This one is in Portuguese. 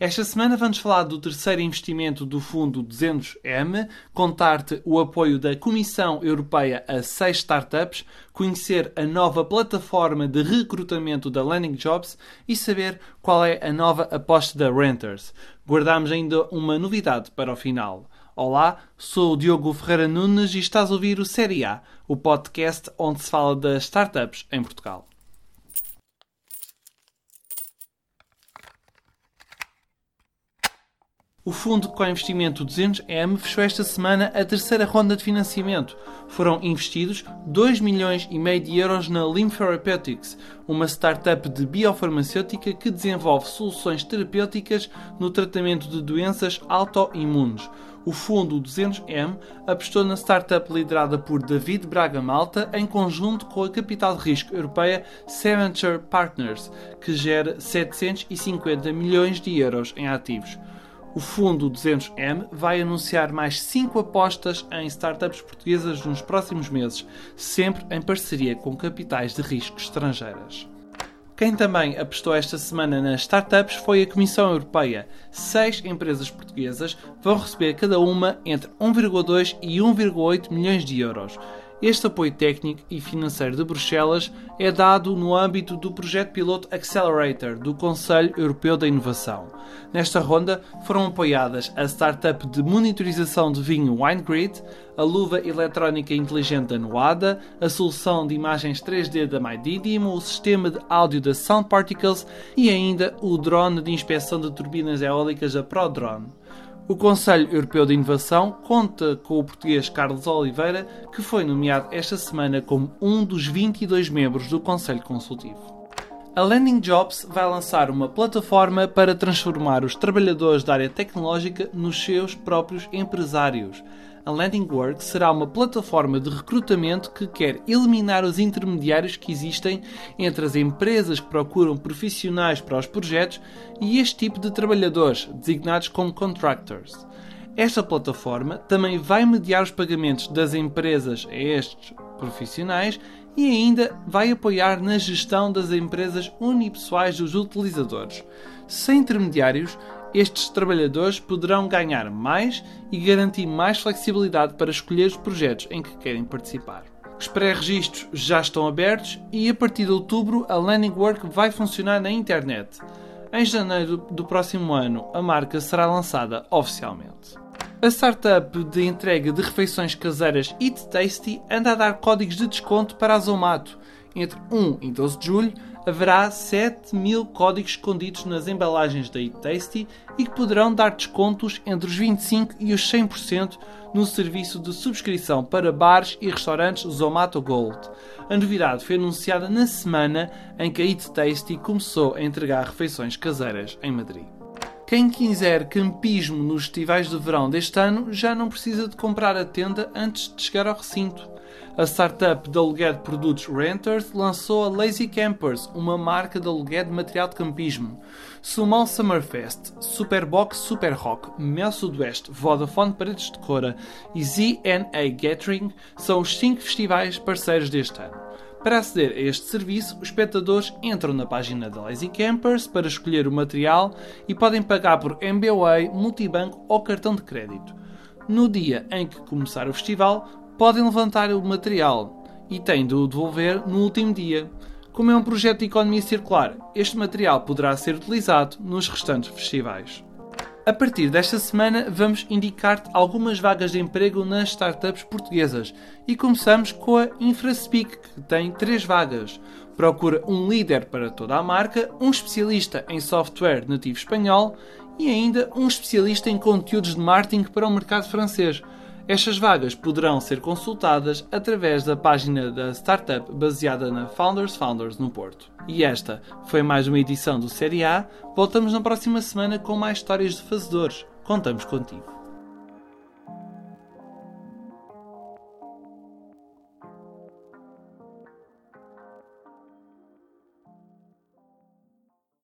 Esta semana vamos falar do terceiro investimento do Fundo 200M, contar-te o apoio da Comissão Europeia a seis startups, conhecer a nova plataforma de recrutamento da Landing Jobs e saber qual é a nova aposta da Renters. Guardamos ainda uma novidade para o final. Olá, sou o Diogo Ferreira Nunes e estás a ouvir o Série A, o podcast onde se fala das startups em Portugal. O fundo com investimento 200M fechou esta semana a terceira ronda de financiamento. Foram investidos 2 milhões e meio de euros na Lim Therapeutics, uma startup de biofarmacêutica que desenvolve soluções terapêuticas no tratamento de doenças autoimunes. O fundo 200M apostou na startup liderada por David Braga Malta em conjunto com a capital de risco europeia Seventure Partners, que gera 750 milhões de euros em ativos. O fundo 200M vai anunciar mais 5 apostas em startups portuguesas nos próximos meses, sempre em parceria com capitais de risco estrangeiras. Quem também apostou esta semana nas startups foi a Comissão Europeia. Seis empresas portuguesas vão receber cada uma entre 1,2 e 1,8 milhões de euros. Este apoio técnico e financeiro de Bruxelas é dado no âmbito do projeto piloto Accelerator do Conselho Europeu da Inovação. Nesta ronda foram apoiadas a startup de monitorização de vinho WineGrid, a luva eletrónica inteligente da Noada, a solução de imagens 3D da MyDidim, o sistema de áudio da Sound Particles e ainda o drone de inspeção de turbinas eólicas da ProDrone. O Conselho Europeu de Inovação conta com o português Carlos Oliveira, que foi nomeado esta semana como um dos 22 membros do Conselho Consultivo. A Landing Jobs vai lançar uma plataforma para transformar os trabalhadores da área tecnológica nos seus próprios empresários a Landing Work será uma plataforma de recrutamento que quer eliminar os intermediários que existem entre as empresas que procuram profissionais para os projetos e este tipo de trabalhadores, designados como contractors. Esta plataforma também vai mediar os pagamentos das empresas a estes profissionais e ainda vai apoiar na gestão das empresas unipessoais dos utilizadores. Sem intermediários, estes trabalhadores poderão ganhar mais e garantir mais flexibilidade para escolher os projetos em que querem participar. Os pré-registros já estão abertos e a partir de outubro a Landing Work vai funcionar na internet. Em janeiro do próximo ano, a marca será lançada oficialmente. A startup de entrega de refeições caseiras Eat Tasty anda a dar códigos de desconto para a Zomato. Entre 1 e 12 de julho, haverá 7 mil códigos escondidos nas embalagens da Eat Tasty e que poderão dar descontos entre os 25% e os 100% no serviço de subscrição para bares e restaurantes Zomato Gold. A novidade foi anunciada na semana em que a Eat Tasty começou a entregar refeições caseiras em Madrid. Quem quiser campismo nos festivais de verão deste ano já não precisa de comprar a tenda antes de chegar ao recinto. A startup de aluguer de produtos Renters lançou a Lazy Campers, uma marca de aluguer de material de campismo. Sumão Summerfest, Superbox Super Rock, Mel Sudoeste, Vodafone Paredes de Cora e ZNA Gathering são os 5 festivais parceiros deste ano. Para aceder a este serviço, os espectadores entram na página da Lazy Campers para escolher o material e podem pagar por MBWay, multibanco ou cartão de crédito. No dia em que começar o festival, podem levantar o material e têm de o devolver no último dia. Como é um projeto de economia circular, este material poderá ser utilizado nos restantes festivais. A partir desta semana, vamos indicar-te algumas vagas de emprego nas startups portuguesas e começamos com a InfraSpeak, que tem três vagas. Procura um líder para toda a marca, um especialista em software nativo espanhol e ainda um especialista em conteúdos de marketing para o mercado francês. Estas vagas poderão ser consultadas através da página da startup baseada na Founders Founders no Porto. E esta foi mais uma edição do Série A. Voltamos na próxima semana com mais histórias de fazedores. Contamos contigo.